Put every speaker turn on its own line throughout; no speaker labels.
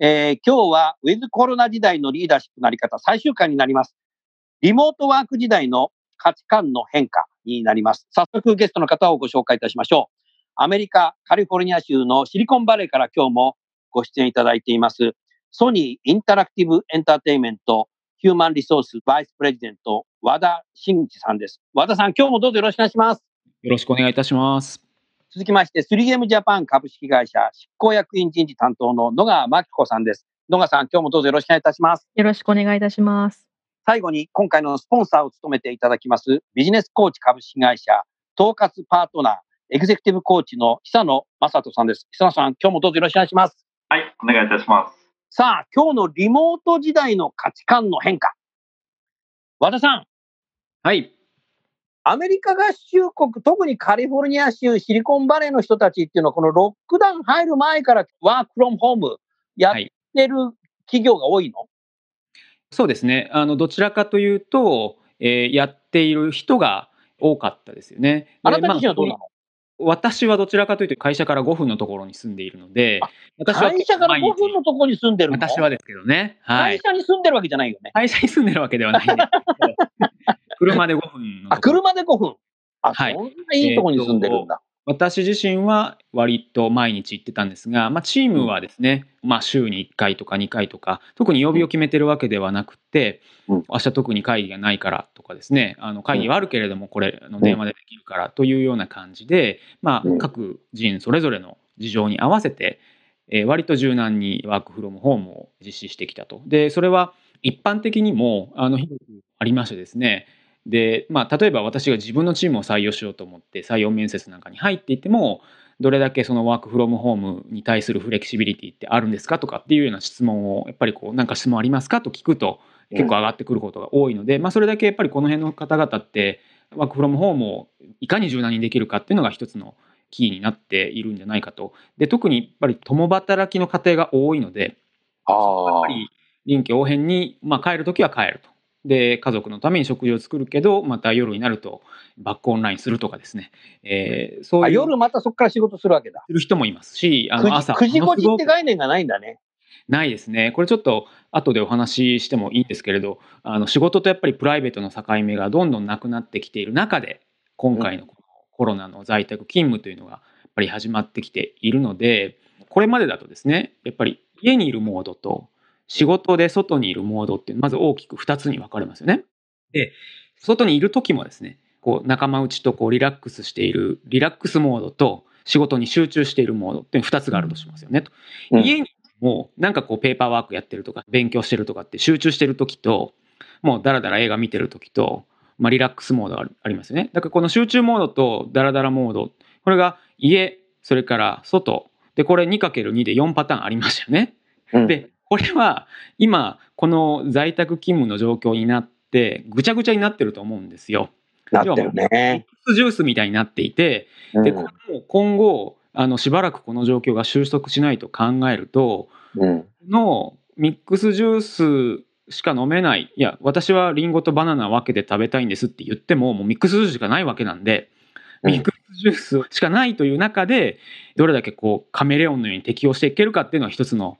えー、今日はウィズコロナ時代のリーダーシップのあり方最終回になります。リモートワーク時代の価値観の変化になります。早速ゲストの方をご紹介いたしましょう。アメリカ、カリフォルニア州のシリコンバレーから今日もご出演いただいています。ソニーインタラクティブエンターテイメントヒューマンリソースバイスプレジデント和田真二さんです。和田さん、今日もどうぞよろしくお願いします。
よろしくお願いいたします。
続きまして、3M ジャパン株式会社執行役員人事担当の野川真紀子さんです。野川さん、今日もどうぞよろしくお願いいたします。
よろしくお願いいたします。
最後に、今回のスポンサーを務めていただきます、ビジネスコーチ株式会社、統括パートナー、エグゼクティブコーチの久野正人さんです。久野さん、今日もどうぞよろしくお願いします。
はい、お願いいたします。
さあ、今日のリモート時代の価値観の変化。和田さん。
はい。
アメリカ合衆国、特にカリフォルニア州、シリコンバレーの人たちっていうのは、このロックダウン入る前からワークフロムホームやってる企業が多いの、はい、
そうですね。あの、どちらかというと、えー、やっている人が多かったですよね。
あなた自身はどうなの、まあ
私はどちらかというと会社から5分のところに住んでいるので、
私は会社から5分のところに住んでるの？
私はですけどね、
はい。会社に住んでるわけじゃないよね。
会社に住んでるわけではないんです 車で5分
あ、車で5分。あ、はい、そんないいところに住んでるんだ。
えー、私自身は割と毎日行ってたんですが、まあ、チームはですね、うん、まあ、週に1回とか2回とか特に曜日を決めてるわけではなくて、うん、明日特に会議がないからとかですねあの会議はあるけれどもこれの電話でできるからというような感じで、まあ、各人それぞれの事情に合わせて、えー、割と柔軟にワークフロムホームを実施してきたと。でそれは一般的にもあの広くありましてですねで、まあ、例えば私が自分のチームを採用しようと思って採用面接なんかに入っていてもどれだけそのワークフロムホームに対するフレキシビリティってあるんですかとかっていうような質問をやっぱりこうなんか質問ありますかと聞くと結構上がってくることが多いので、まあ、それだけやっぱりこの辺の方々ってワークフロムホームをいかに柔軟にできるかっていうのが一つのキーになっているんじゃないかと。で特にやっぱり共働きの家庭が多いのでやっぱり臨機応変に、まあ、帰る時は帰ると。で家族のために食事を作るけどまた夜になるとバックオンラインするとかですね、え
ー、そういう夜またそこから仕事するわけだ。
する人もいますし
あの朝9時5時って概念がないんだね。
ないですね。これちょっと後でお話ししてもいいんですけれどあの仕事とやっぱりプライベートの境目がどんどんなくなってきている中で今回のコロナの在宅勤務というのがやっぱり始まってきているのでこれまでだとですねやっぱり家にいるモードと仕事で外にいるモードっていうまず大きく2つに分かれますよね。で、外にいる時もですね、こう仲間内とこうリラックスしているリラックスモードと仕事に集中しているモードっていう2つがあるとしますよね。と家にもなんかこうペーパーワークやってるとか勉強してるとかって集中してる時ともうダラダラ映画見てる時と、まあ、リラックスモードがありますよね。だからこの集中モードとダラダラモードこれが家それから外でこれ 2×2 で4パターンありましたよね。うん、でこれは今この在宅勤務の状況になってぐちゃぐちゃになってると思うんですよ。
なってるね。ミッ
クスジュースみたいになっていて、うん、で今後あのしばらくこの状況が収束しないと考えると、うん、のミックスジュースしか飲めないいや私はリンゴとバナナ分けて食べたいんですって言ってももうミックスジュースしかないわけなんで、ミックスジュースしかないという中でどれだけこうカメレオンのように適応していけるかっていうのは一つの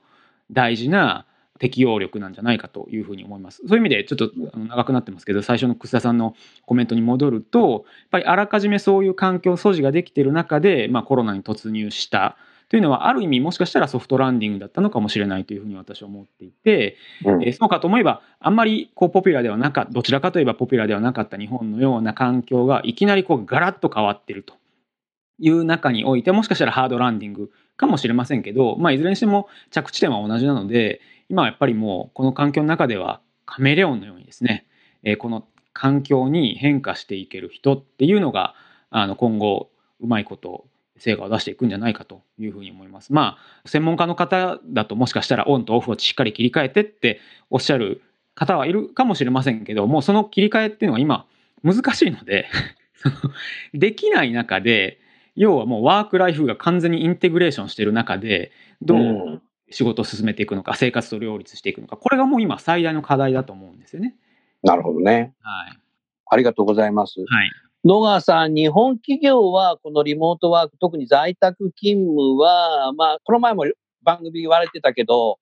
大事な適応力なんじゃないかというふうに思います。そういう意味でちょっと長くなってますけど最初の楠田さんのコメントに戻るとやっぱりあらかじめそういう環境素地ができている中で、まあ、コロナに突入した。とというのはある意味もしかしたらソフトランディングだったのかもしれないというふうに私は思っていて、
うん。
えーそうかと思えばあんまりこうポピュラーではなかったどちらかといえばポピュラーではなかった日本のような環境がいきなりこうガラッと変わってるという中においてもしかしたらハードランディングかもしれませんけど、まあ、いずれにしても着地点は同じなので今はやっぱりもうこの環境の中ではカメレオンのようにですね、えーこの環境に変化していける人っていうのがあの今後うまいこと成果を出していくんじゃないかというふうに思います。まあ専門家の方だともしかしたらオンとオフをしっかり切り替えてっておっしゃる方はいるかもしれませんけどもうその切り替えっていうのは今難しいので そのできない中で要はもうワークライフが完全にインテグレーションしている中でどう仕事を進めていくのか生活と両立していくのかこれがもう今最大の課題だと思うんですよね。
なるほどね。
はい、
ありがとうございます。
はい
野川さん、日本企業はこのリモートワーク、特に在宅勤務は、まあ、この前も番組言われてたけど、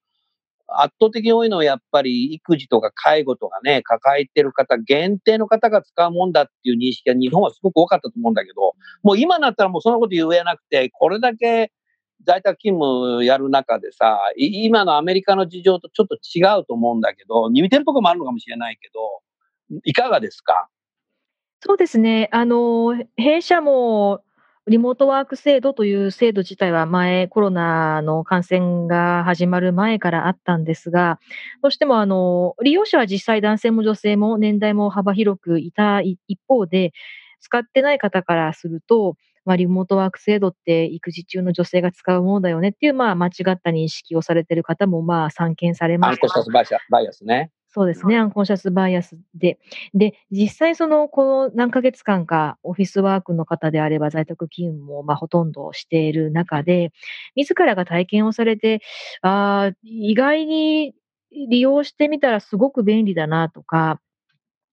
圧倒的に多いのはやっぱり育児とか介護とかね、抱えてる方、限定の方が使うもんだっていう認識が日本はすごく多かったと思うんだけど、もう今になったらもうそんなこと言えなくて、これだけ在宅勤務やる中でさ、い今のアメリカの事情とちょっと違うと思うんだけど、似てるところもあるのかもしれないけど、いかがですか？
そうですね。あの、弊社もリモートワーク制度という制度自体は前、コロナの感染が始まる前からあったんですが、どうしてもあの、利用者は実際男性も女性も年代も幅広くいた一方で、使ってない方からすると、まあ、リモートワーク制度って育児中の女性が使うものだよねっていう、まあ、間違った認識をされている方も、まあ、散見されました。
バイアスね。
そうですね、アンコンシャスバイアスで。で、実際その、この何ヶ月間かオフィスワークの方であれば在宅勤務もまあほとんどしている中で、自らが体験をされて、ああ、意外に利用してみたらすごく便利だなとか、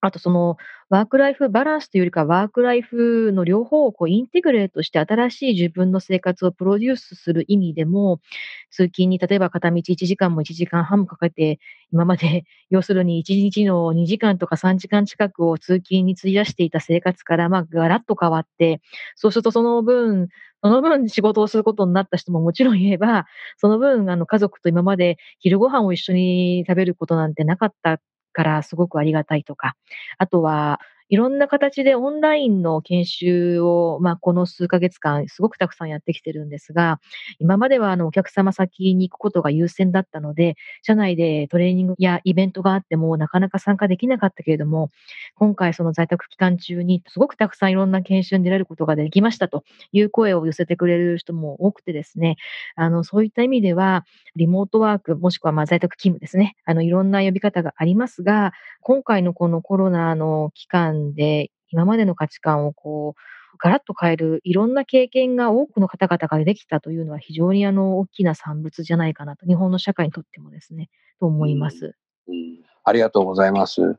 あとそのワークライフバランスというよりかワークライフの両方をこうインテグレートして新しい自分の生活をプロデュースする意味でも、通勤に例えば片道1時間も1時間半もかけて、今まで要するに1日の2時間とか3時間近くを通勤に費やしていた生活から、まあ、ガラッと変わって、そうするとその分、その分仕事をすることになった人ももちろんいれば、その分、あの、家族と今まで昼ご飯を一緒に食べることなんてなかったから、すごくありがたいとか、あとは、いろんな形でオンラインの研修を、まあ、この数ヶ月間、すごくたくさんやってきてるんですが、今まではあのお客様先に行くことが優先だったので、社内でトレーニングやイベントがあってもなかなか参加できなかったけれども、今回その在宅期間中にすごくたくさんいろんな研修に出られることができましたという声を寄せてくれる人も多くてですね、あの、そういった意味では、リモートワーク、もしくはまあ在宅勤務ですね、あの、いろんな呼び方がありますが、今回のこのコロナの期間で、今までの価値観をこう、ガラッと変えるいろんな経験が多くの方々ができたというのは非常にあの大きな産物じゃないかなと、日本の社会にとってもですね、と思います。
うんありがとうございます。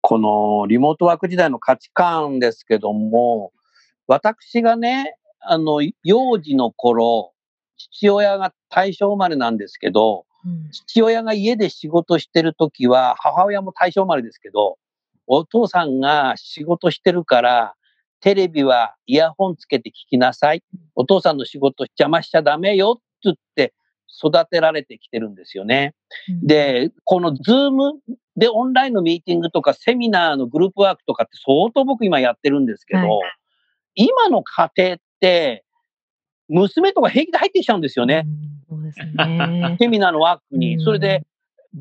このリモートワーク時代の価値観ですけども、私がね、あの、幼児の頃、父親が大正生まれなんですけど、
うん
父親が家で仕事してるときは、母親も大正生まれですけど、お父さんが仕事してるから、テレビはイヤホンつけて聞きなさい。お父さんの仕事邪魔しちゃダメよって言って育てられてきてるんですよね。で、この Zoom でオンラインのミーティングとかセミナーのグループワークとかって相当僕今やってるんですけど、
は
今の家庭って、娘とか平気で入ってきちゃうんですよね。
うんそうですね。
セミナーのワークに。
うん
それで、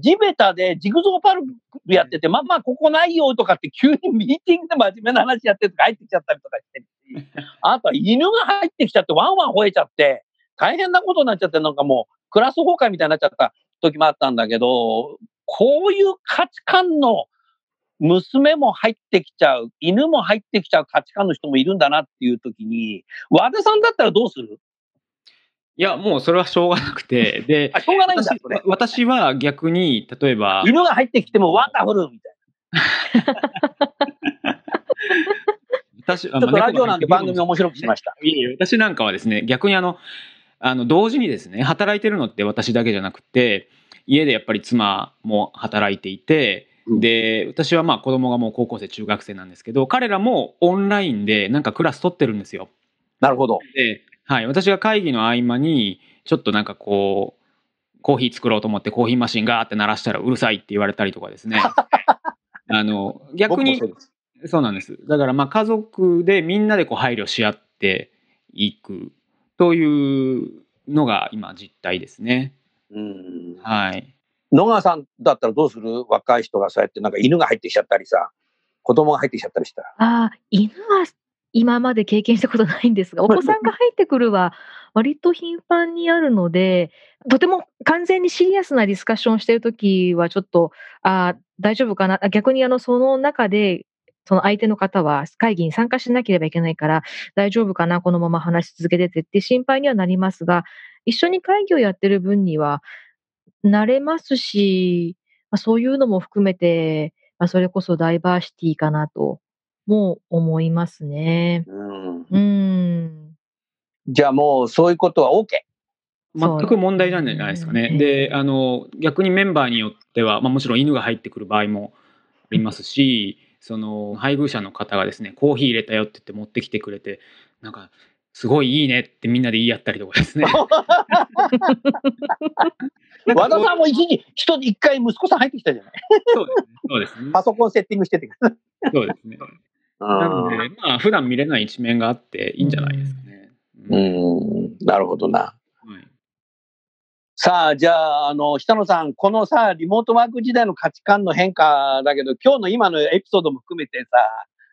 地べたでジグゾーパルクやってて、まあまあここないよとかって急にミーティングで真面目な話やってるとか入ってきちゃったりとかしてるし、あとは犬が入ってきちゃってワンワン吠えちゃって、大変なことになっちゃって、なんかもうクラス崩壊みたいになっちゃった時もあったんだけど、こういう価値観の娘も入ってきちゃう、犬も入ってきちゃう価値観の人もいるんだなっていう時に、和田さんだったらどうする？
いやもうそれはしょうがなくてで
あ、しょうがないんだ、
私
それ。
私は逆に例えば
犬が入ってきてもワンダフルみたい
私
な。ちょっとラジオなんで番組面白くしました。
いえいえ私なんかはですね逆にあのあの同時にですね働いてるのって私だけじゃなくて家でやっぱり妻も働いていて
うん
で私はまあ子供がもう高校生中学生なんですけど彼らもオンラインでなんかクラス取ってるんですよ。
なるほど。
ではい。私が会議の合間に、ちょっとなんかこう、コーヒー作ろうと思ってコーヒーマシンガーって鳴らしたらうるさいって言われたりとかですね。あの、逆に
そう
なんです。だからまあ家族でみんなでこう配慮し合っていくというのが今実態ですね。
うん
はい。
野川さんだったらどうする？若い人がそうやってなんか犬が入ってきちゃったりさ、子供が入ってきちゃったりしたら。
ああ、犬は今まで経験したことないんですが、お子さんが入ってくるは割と頻繁にあるので、とても完全にシリアスなディスカッションをしているときはちょっと、あー大丈夫かな？あ逆にあの、その中で、その相手の方は会議に参加しなければいけないから、大丈夫かな、このまま話し続けててって心配にはなりますが、一緒に会議をやってる分には、慣れますし、まあ、そういうのも含めて、まあ、それこそダイバーシティかなとも思いますね。
うん
うん。
じゃあもうそういうことは OK。
全く問題なんじゃないですかね。
そう
で、あの、逆にメンバーによっては、まあもちろん犬が入ってくる場合もありますし、その配偶者の方がですね、コーヒー入れたよって言って持ってきてくれて、なんか、すごいいいねってみんなで言い合ったりとかですね。
和田さんも一時、人一回息子さん入ってきたじゃない。
そうですね。そうですね。
パソコンセッティングしてて。
そうですね。なので、まあ普段見れない一面があっていいんじゃないですかね。
う
うん
ん、なるほどな。
はい
さあ、じゃあ、あの、下野さん、このさ、リモートワーク時代の価値観の変化だけど、今日の今のエピソードも含めてさ、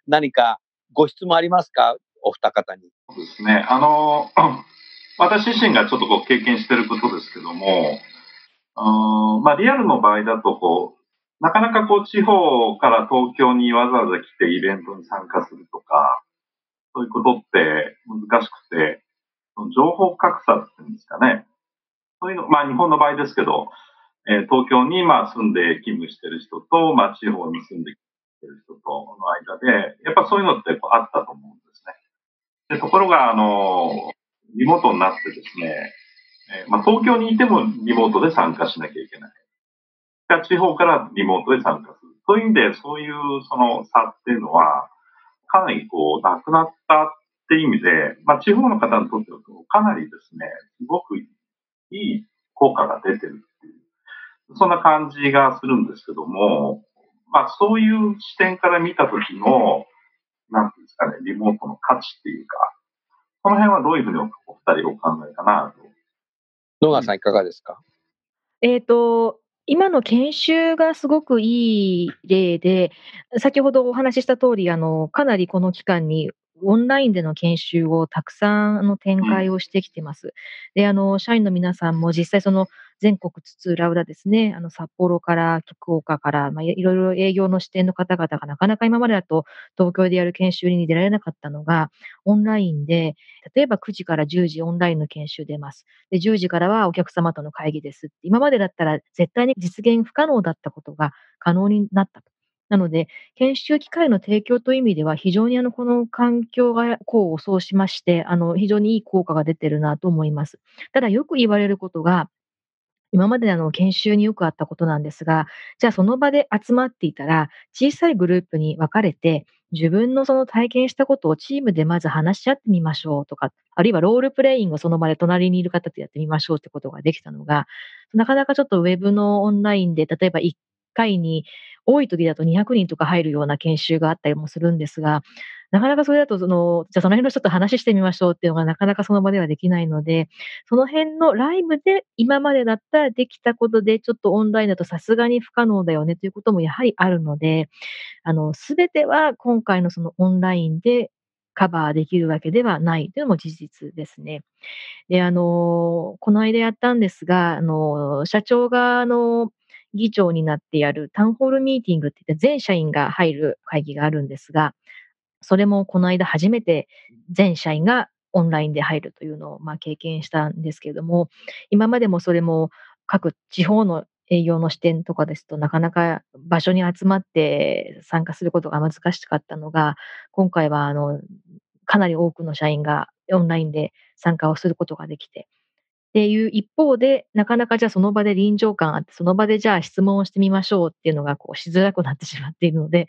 何かご質問ありますか？お二方に。
そうですね。あの、私自身がちょっとこう経験していることですけども、あーまあリアルの場合だとこう、なかなかこう地方から東京にわざわざ来てイベントに参加するとか、そういうことって難しくて、情報格差っていうんですかね。そういうの、まあ日本の場合ですけど、えー東京にまあ住んで勤務してる人と、まあ地方に住んでしてる人との間で、やっぱそういうのってこうあったと思うんですね。でところが、あの、リモートになってですね、えーまあ、東京にいてもリモートで参加しなきゃいけない。が地方からリモートで参加する。という意味で、そういうその差っていうのは、かなりこう、なくなったっていう意味で、まあ、地方の方にとっては、かなりですね、すごくいい効果が出てるっていう、そんな感じがするんですけども、まあ、そういう視点から見たときの、なんていうんですかね、リモートの価値っていうか、この辺はどういうふうにお二人お考えかなと。
野川さんいかがですか、
えっ、と、今の研修がすごくいい例で、先ほどお話しした通り、あの、かなりこの期間にオンラインでの研修をたくさんの展開をしてきてます。で、あの、社員の皆さんも実際その全国津々浦々ですね、あの、札幌から福岡から、まあ、いろいろ営業の視点の方々がなかなか今までだと東京でやる研修に出られなかったのが、オンラインで、例えば9時から10時オンラインの研修出ます。で、10時からはお客様との会議です。今までだったら絶対に実現不可能だったことが可能になったと。なので、研修機会の提供という意味では、非常にあの、この環境が功を奏しまして、あの、非常にいい効果が出てるなと思います。ただ、よく言われることが、今までの研修によくあったことなんですが、じゃあその場で集まっていたら、小さいグループに分かれて、自分のその体験したことをチームでまず話し合ってみましょうとか、あるいはロールプレイングをその場で隣にいる方とやってみましょうってことができたのが、なかなかちょっとウェブのオンラインで、例えば1回に多い時だと200人とか入るような研修があったりもするんですが、なかなかそれだとその、じゃあその辺の人と話してみましょうっていうのがなかなかその場ではできないので、その辺のライブで今までだったらできたことで、ちょっとオンラインだとさすがに不可能だよねということもやはりあるので、あの、すべては今回のそのオンラインでカバーできるわけではないというのも事実ですね。で、あの、この間やったんですが、あの、社長が、あの、議長になってやるタウンホールミーティングって言って全社員が入る会議があるんですが、それもこの間初めて全社員がオンラインで入るというのをまあ経験したんですけれども、今までもそれも各地方の営業の視点とかですとなかなか場所に集まって参加することが難しかったのが、今回はあのかなり多くの社員がオンラインで参加をすることができて、っていう一方で、なかなかじゃあその場で臨場感あって、その場でじゃあ質問をしてみましょうっていうのがこうしづらくなってしまっているので、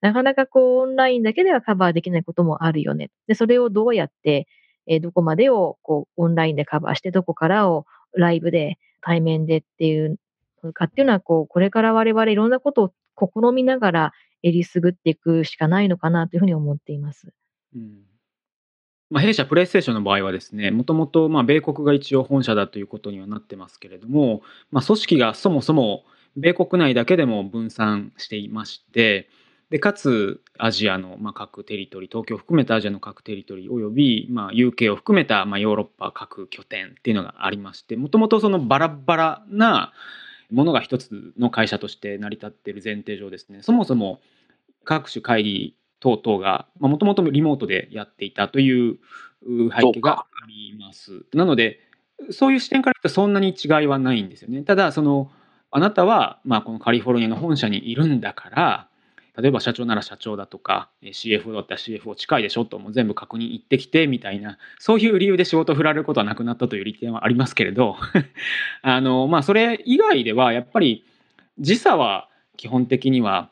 なかなかこうオンラインだけではカバーできないこともあるよね。で、それをどうやってえーどこまでをこうオンラインでカバーして、どこからをライブで、対面でっていうのかっていうのは、こう、これから我々いろんなことを試みながら、えりすぐっていくしかないのかなというふうに思っています。
うんまあ、弊社プレイステーションの場合はですねもともと米国が一応本社だということにはなってますけれども、まあ、組織がそもそも米国内だけでも分散していましてでかつアジアのま各テリトリー東京を含めたアジアの各テリトリーおよびま UK を含めたまヨーロッパ各拠点っていうのがありましてもともとそのバラバラなものが一つの会社として成り立っている前提上ですねそもそも各種会議等々がもともとリモートでやっていたというう背景があります。なのでそういう視点から言うとそんなに違いはないんですよね。ただそのあなたは、まあ、このカリフォルニアの本社にいるんだから例えば社長なら社長だとかえ CFO だったら CFO 近いでしょともう全部確認行ってきてみたいなそういう理由で仕事を振られることはなくなったという利点はありますけれど あの、まあ、それ以外ではやっぱり時差は基本的には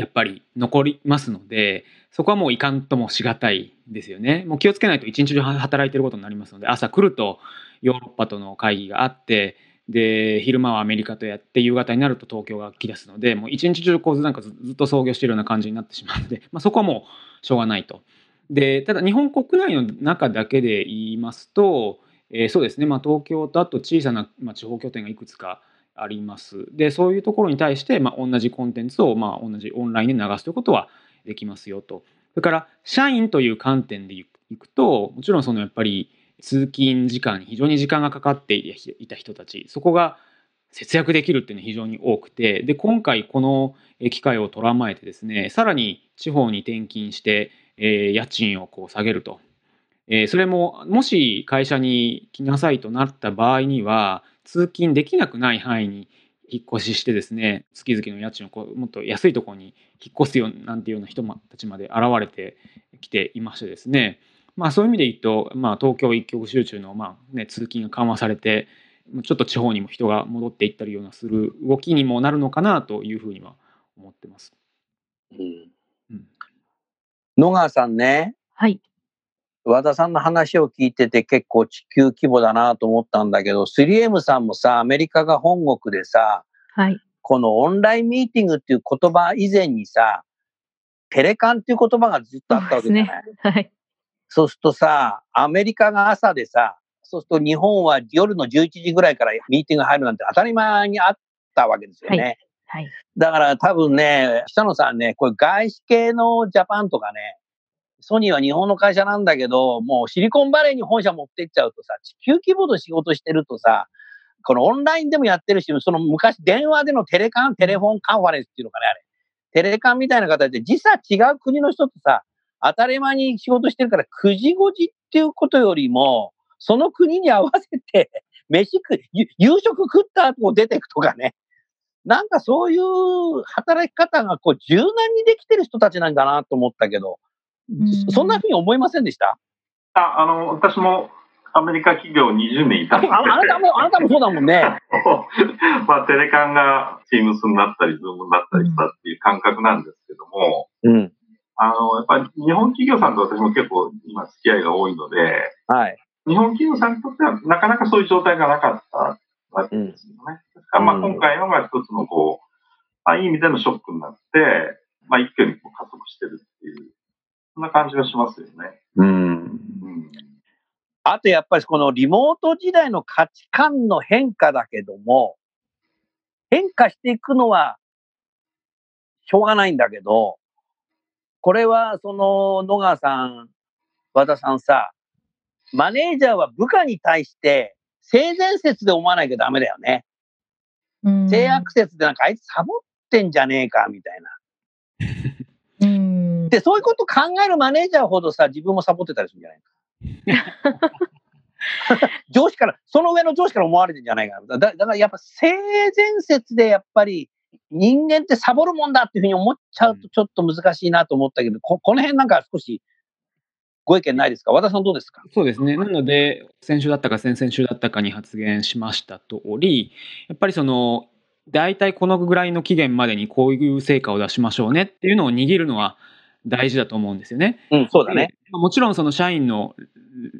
やっぱり残りますのでそこはもういかんともしがたいですよね。もう気をつけないと一日中働いてることになりますので朝来るとヨーロッパとの会議があってで昼間はアメリカとやって夕方になると東京が来出すのでもう一日中こうなんかずずっと操業してるような感じになってしまうので、まあ、そこはもうしょうがないと。でただ日本国内の中だけで言いますと、えーそうですね、まあ、東京とあと小さな、まあ、地方拠点がいくつかあります。でそういうところに対して、まあ、同じコンテンツを、まあ、同じオンラインで流すということはできますよと。それから社員という観点でいくともちろんそのやっぱり通勤時間に非常に時間がかかっていた人たちそこが節約できるっていうのは非常に多くてで今回この機会を捉まえてですねさらに地方に転勤して、えー家賃をこう下げると、えーそれももし会社に来なさいとなった場合には通勤できなくない範囲に引っ越ししてですね月々の家賃をこうもっと安いところに引っ越すよなんていうような人たちまで現れてきていましてですねまあそういう意味で言うと、まあ、東京一極集中の、まあね、通勤が緩和されてちょっと地方にも人が戻っていったりようなする動きにもなるのかなというふうには思ってます。
うん
うん
野川さんね、
はい。
和田さんの話を聞いてて結構地球規模だなと思ったんだけど、3M さんもさ、アメリカが本国でさ、
はい。
このオンラインミーティングっていう言葉以前にさ、テレカンっていう言葉がずっとあったわけじゃない？
はい。
そうするとさ、アメリカが朝でさ、そうすると日本は夜の11時ぐらいからミーティング入るなんて当たり前にあったわけですよね。
ははい。
だから多分ね、久野さんね、これ外資系のジャパンとかね、ソニーは日本の会社なんだけど、もうシリコンバレーに本社持ってっちゃうとさ、地球規模の仕事してるとさ、このオンラインでもやってるし、その昔電話でのテレカン、テレフォンカンファレンスっていうのかね、あれ。テレカンみたいな形で時差違う国の人とさ、当たり前に仕事してるから9時5時っていうことよりも、その国に合わせて、飯食い、夕食食った後出てくとかね。なんかそういう働き方がこう柔軟にできてる人たちなんだなと思ったけど、そんなふうに思いませんでした？
ああの、私もアメリカ企業20年いた
あ
ので、
あなたも、あなたもそうだもんね。
まあ、テレカンが Teams になったり、Zoom になったりしたっていう感覚なんですけども、
うん。
あの、やっぱり日本企業さんと私も結構今付き合いが多いので、
はい。
日本企業さんにとってはなかなかそういう状態がなかったわけですよね。ですからまあ
うん
今回のが一つのこう、まあ、いい意味でのショックになって、まあ一挙にこう加速してるっていう、そんな感じがしますよね。
うん。
うん。
あとやっぱりこのリモート時代の価値観の変化だけども、変化していくのはしょうがないんだけど、これはその野川さん、和田さんさ、マネージャーは部下に対して性善説で思わなきゃダメだよね。
うん
性悪説でなんかあいつサボってんじゃねえかみたいな。
うん。
で、そういうこと考えるマネージャーほどさ、自分もサボってたりするんじゃないか。上司から、その上の上司から思われてんじゃないかな。だだからやっぱ性善説でやっぱり人間ってサボるもんだっていうふうに思っちゃうとちょっと難しいなと思ったけど、ここの辺なんか少しご意見ないですか？和田さんどうですか？
そうですね。なので、先週だったか先々週だったかに発言しました通り、やっぱりその、大体このぐらいの期限までにこういう成果を出しましょうねっていうのを握るのは大事だと思うんですよね。
うん、そうだね。
でもちろんその社員の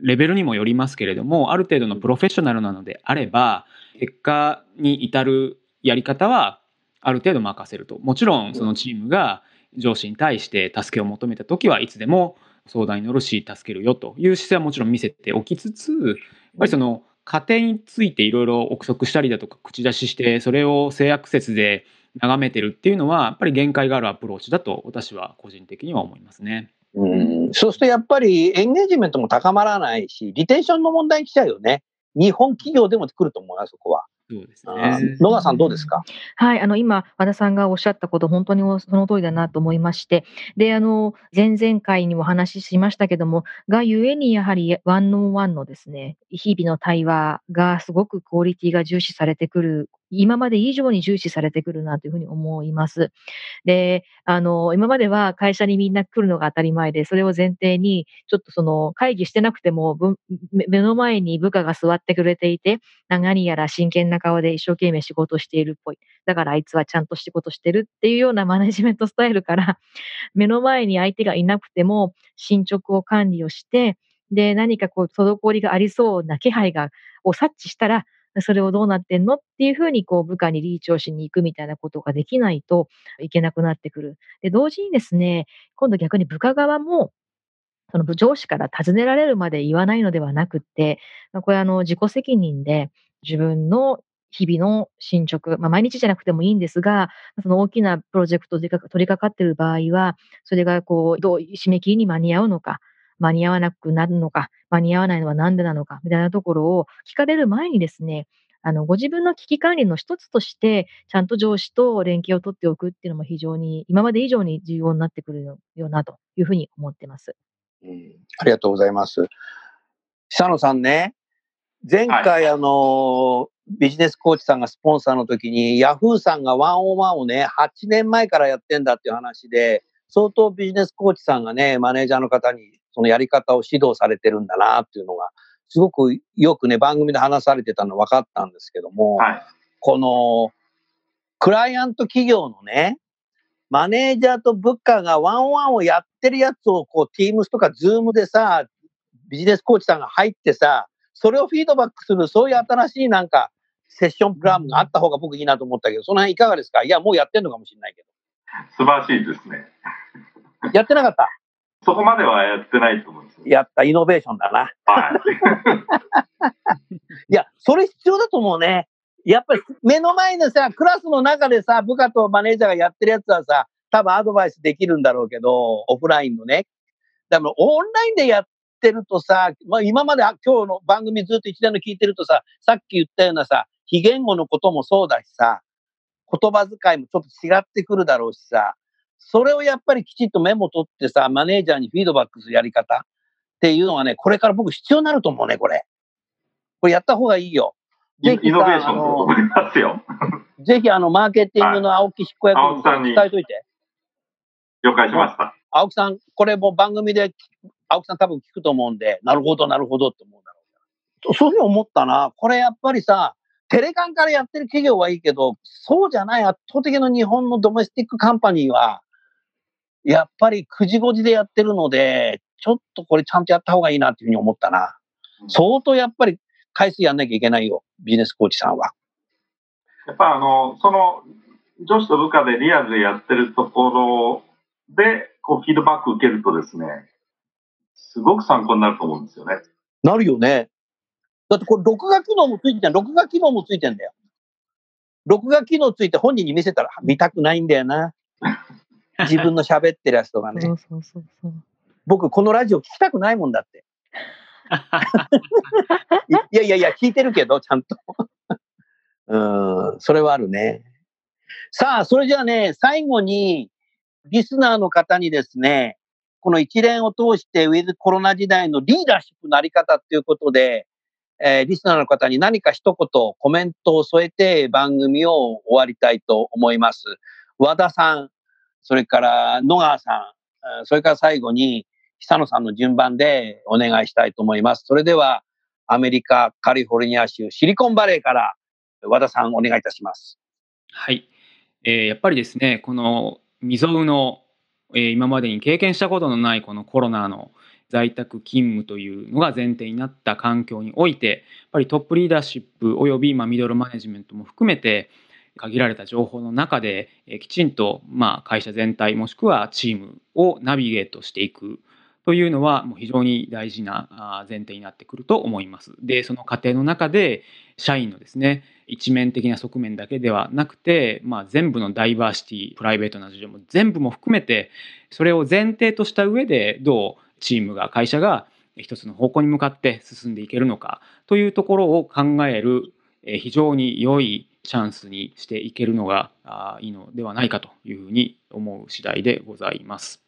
レベルにもよりますけれどもある程度のプロフェッショナルなのであれば結果に至るやり方はある程度任せるともちろんそのチームが上司に対して助けを求めた時はいつでも相談に乗るし助けるよという姿勢はもちろん見せておきつつやっぱりその過程についていろいろ憶測したりだとか口出ししてそれを性悪説で眺めてるっていうのはやっぱり限界があるアプローチだと私は個人的には思いますね。
うん、そうするとやっぱりエンゲージメントも高まらないし、リテンションの問題に来ちゃうよね。日本企業でも来ると思うな、そこは。
そうですね。
野川さんどうですか？
はい、あの、今、和田さんがおっしゃったこと、本当にその通りだなと思いまして、で、あの、前々回にも話しましたけども、がゆえに、やはり、ワンオンワンのですね、日々の対話がすごくクオリティが重視されてくる今まで以上に重視されてくるなというふうに思います。で、あの、今までは会社にみんな来るのが当たり前で、それを前提に、ちょっとその会議してなくても、目の前に部下が座ってくれていて、何やら真剣な顔で一生懸命仕事しているっぽい。だからあいつはちゃんと仕事してるっていうような マネジメントスタイルから、目の前に相手がいなくても、進捗を管理をして、で、何かこう、滞りがありそうな気配が、を察知したら、それをどうなってんの？っていうふうにこう部下にリーチをしに行くみたいなことができないといけなくなってくる。で、同時にですね、今度逆に部下側もその上司から尋ねられるまで言わないのではなくて、これあの自己責任で自分の日々の進捗、まあ、毎日じゃなくてもいいんですが、その大きなプロジェクトで取り掛かっている場合は、それがこう、どう締め切りに間に合うのか、間に合わなくなるのか、間に合わないのは何でなのか、みたいなところを聞かれる前にですね、あの、ご自分の危機管理の一つとして、ちゃんと上司と連携を取っておくっていうのも非常に、今まで以上に重要になってくるよなというふうに思ってます。
うん、ありがとうございます。久野さんね、前回、はい、あの、ビジネスコーチさんがスポンサーの時に、ヤフーさんがワンオンワンをね、8年前からやってんだっていう話で、相当ビジネスコーチさんがね、マネージャーの方にそのやり方を指導されてるんだなっていうのが、すごくよくね、番組で話されてたの分かったんですけども、はい、この、クライアント企業のね、マネージャーと部下がワンワンをやってるやつを、こう、Teams とか Zoom でさ、ビジネスコーチさんが入ってさ、それをフィードバックする、そういう新しいなんか、セッションプランがあった方が僕いいなと思ったけど、その辺いかがですか？いや、もうやってんのかもしれないけど。
素晴らしいですね。
やってなかった？
そこまではやってないと思うんです
やった、イノベーションだな。はい。いや、それ必要だと思うね。やっぱり目の前でさ、クラスの中でさ、部下とマネージャーがやってるやつはさ、多分アドバイスできるんだろうけど、オフラインのね。でもオンラインでやってるとさ、まあ、今まで今日の番組ずっと一連の聞いてるとさ、さっき言ったようなさ、非言語のこともそうだしさ、言葉遣いもちょっと違ってくるだろうしさ、それをやっぱりきちっとメモ取ってさ、マネージャーにフィードバックするやり方っていうのはね、これから僕必要になると思うね、これ。これやった方がいいよ。
ぜひイノベーションと思いますよ。
ぜひあの、マーケティングの青木執行役に伝えといて。
了解しました。
青木さん、これも番組で、青木さん多分聞くと思うんで、なるほど、なるほどって思うだろうそういうふうに思ったな。これやっぱりさ、テレカンからやってる企業はいいけど、そうじゃない圧倒的な日本の domestic company は、やっぱり9時5時でやってるので、ちょっとこれちゃんとやった方がいいなっていうふうに思ったな。相当やっぱり回数やんなきゃいけないよ、ビジネスコーチさんは。
やっぱあの、その、上司と部下でリアルでやってるところで、こう、フィードバック受けるとですね、すごく参考になると思うんですよね。
なるよね。だってこれ、録画機能もついてん録画機能もついてんだよ。録画機能ついて本人に見せたら見たくないんだよな。自分の喋ってるやつとかね。そうそうそうそう僕、このラジオ聞きたくないもんだって。いやいやいや、聞いてるけど、ちゃんと。うん、それはあるね。さあ、それじゃあね、最後に、リスナーの方にですね、この一連を通して、ウィズコロナ時代のリーダーシップのあり方っていうことで、えー、リスナーの方に何か一言コメントを添えて番組を終わりたいと思います。和田さん、それから野川さん、それから最後に久野さんの順番でお願いしたいと思います。それでは、アメリカ、カリフォルニア州、シリコンバレーから和田さんお願いいたします。
はい。えー、やっぱりですね、この未曾有の、えー、今までに経験したことのないこのコロナの、在宅勤務というのが前提になった環境においてやっぱりトップリーダーシップおよびまミドルマネジメントも含めて限られた情報の中できちんとまあ会社全体もしくはチームをナビゲートしていくというのはもう非常に大事な前提になってくると思います。でその過程の中で社員のですね一面的な側面だけではなくて、まあ、全部のダイバーシティプライベートな事情も全部も含めてそれを前提とした上でどうチームが会社が一つの方向に向かって進んでいけるのかというところを考える非常に良いチャンスにしていけるのがいいのではないかというふうに思う次第でございます。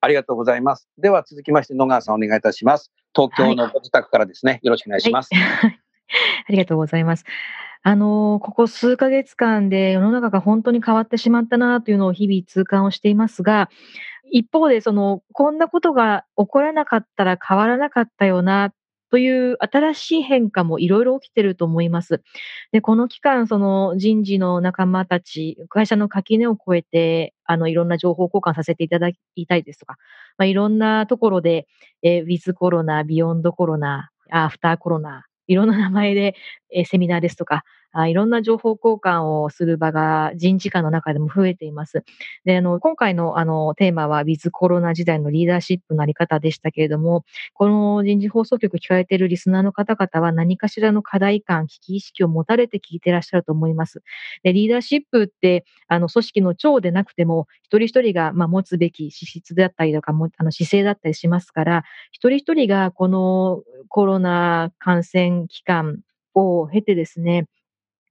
ありがとうございます。では続きまして野川さんお願いいたします。東京のご自宅からですね、はい、よろしくお願いします。
はい、ありがとうございます。あの、ここ数ヶ月間で世の中が本当に変わってしまったなというのを日々痛感をしていますが、一方でその、こんなことが起こらなかったら変わらなかったよなという新しい変化もいろいろ起きてると思います。で、この期間、その人事の仲間たち、会社の垣根を越えて、あの、いろんな情報交換させていただきたいですとか、まあ、いろんなところで、えー、ウィズコロナ、ビヨンドコロナ、アフターコロナ、いろんな名前で、えー、セミナーですとか、あいろんな情報交換をする場が人事間の中でも増えています。で、あの、今回のあの、テーマは、ウィズコロナ時代のリーダーシップのあり方でしたけれども、この人事放送局聞かれているリスナーの方々は何かしらの課題感、危機意識を持たれて聞いてらっしゃると思います。で、リーダーシップって、あの、組織の長でなくても、一人一人が、まあ、持つべき資質だったりとか、もあの、姿勢だったりしますから、一人一人がこのコロナ感染期間を経てですね、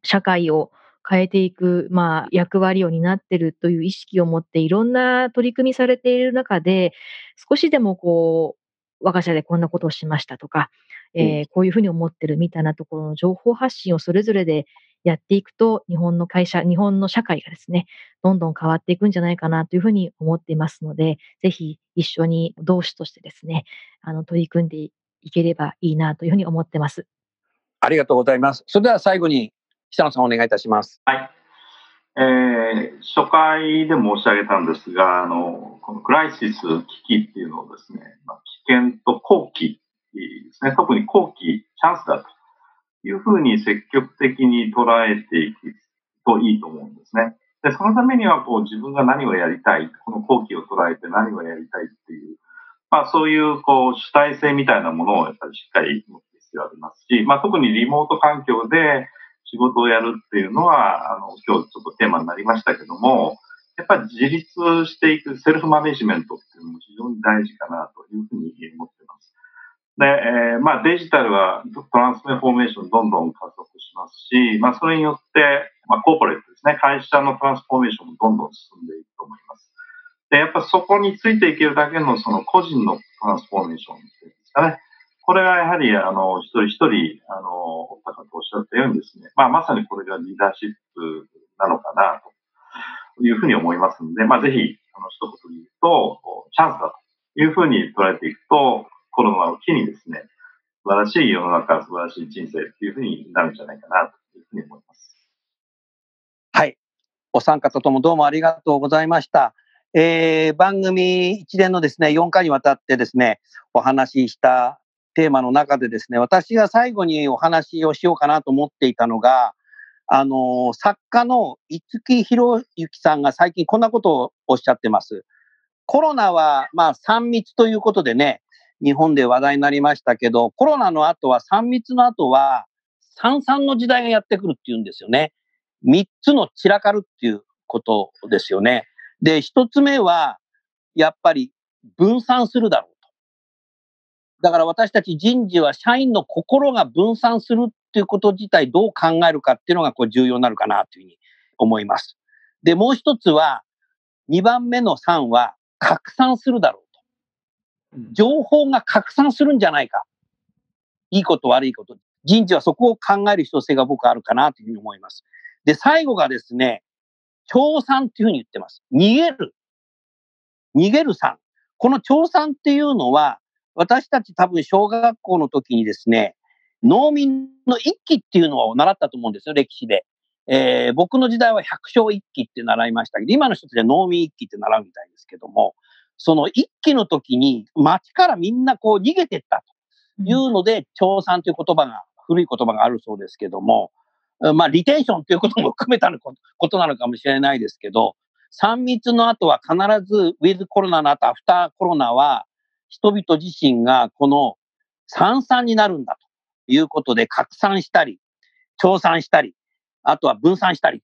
社会を変えていく、まあ、役割を担っているという意識を持っていろんな取り組みされている中で、少しでもこう、我が社でこんなことをしましたとか、えー、こういうふうに思ってるみたいなところの情報発信をそれぞれでやっていくと、日本の会社、日本の社会がですね、どんどん変わっていくんじゃないかなというふうに思っていますので、ぜひ一緒に同志としてですね、あの、取り組んでいければいいなというふうに思ってます。
ありがとうございます。それでは最後に久野さんお願いいたします。
はい。えー、初回で申し上げたんですが、あの、このクライシス危機っていうのをですね、ま、危険と好機ですね、特に好機、チャンスだというふうに積極的に捉えていくといいと思うんですね。で、そのためには、こう、自分が何をやりたい、この好機を捉えて何をやりたいっていう、まあ、そういう、こう、主体性みたいなものをやっぱりしっかり持って必要ありますし、まあ、特にリモート環境で、仕事をやるっていうのは、あの、今日ちょっとテーマになりましたけども、やっぱり自立していくセルフマネジメントっていうのも非常に大事かなというふうに思ってます。で、えー、まあデジタルはトランスフォーメーションどんどん加速しますし、まあそれによって、まあコーポレートですね、会社のトランスフォーメーションもどんどん進んでいくと思います。で、やっぱそこについていけるだけのその個人のトランスフォーメーションっていうんですかね、これはやはり、あの、一人一人、あの、おった方おっしゃったようにですね、まあ、まさにこれがリーダーシップなのかな、というふうに思いますので、まあ、ぜひ、あの、一言で言うと、チャンスだというふうに捉えていくと、コロナを機にですね、素晴らしい世の中、素晴らしい人生っていうふうになるんじゃないかな、というふうに思います。
はい。お三方ともどうもありがとうございました。えー、番組一連のですね、4回にわたってですね、お話ししたテーマの中でですね、私が最後にお話をしようかなと思っていたのが、あの、作家の五木博之さんが最近こんなことをおっしゃってます。コロナは、まあ、3密ということでね、日本で話題になりましたけど、コロナの後は、3密の後は、三々の時代がやってくるっていうんですよね。3つの散らかるっていうことですよね。で、1つ目は、やっぱり分散するだろう。だから私たち人事は社員の心が分散するっていうこと自体どう考えるかっていうのがこう重要になるかなというふうに思います。で、もう一つは、2番目の3は拡散するだろうと。情報が拡散するんじゃないか。いいこと悪いこと。人事はそこを考える必要性が僕はあるかなというふうに思います。で、最後がですね、調産っていうふうに言ってます。逃げる。逃げるさん。この調産っていうのは、私たち多分小学校の時にですね、農民の一揆っていうのを習ったと思うんですよ、歴史で。えー、僕の時代は百姓一揆って習いましたけど、今の人たちは農民一揆って習うみたいですけども、その一期の時に街からみんなこう逃げてったというので、調産という言葉が、古い言葉があるそうですけども、まあ、リテンションということも含めたことなのかもしれないですけど、3密の後は必ず、ウィズコロナの後、アフターコロナは、人々自身がこの三々になるんだということで拡散したり、調散したり、あとは分散したりっ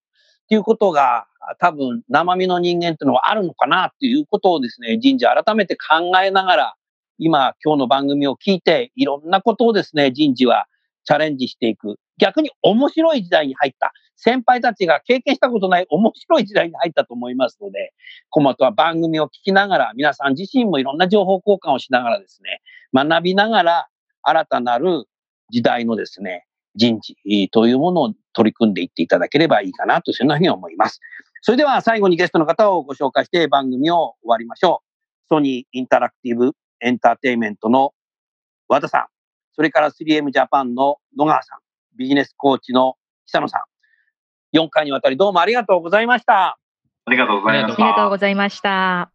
ていうことが多分生身の人間っていうのはあるのかなっていうことをですね、人事改めて考えながら、今今日の番組を聞いていろんなことをですね、人事はチャレンジしていく。逆に面白い時代に入った。先輩たちが経験したことない面白い時代に入ったと思いますので、コマとは番組を聞きながら、皆さん自身もいろんな情報交換をしながらですね、学びながら新たなる時代のですね、人事というものを取り組んでいっていただければいいかなと、そんなふうに思います。それでは最後にゲストの方をご紹介して番組を終わりましょう。ソニーインタラクティブエンターテイメントの和田さん、それから 3M ジャパンの野川さん、ビジネスコーチの久野さん、4回にわたりどうもありがとうございました。
ありがとうございました。
ありがとうございました。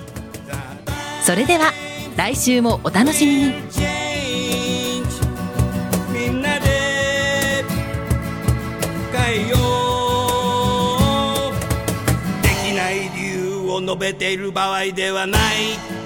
それでは来週もお楽しみに。みんなで変えよう。できない理由を述べている場合ではない。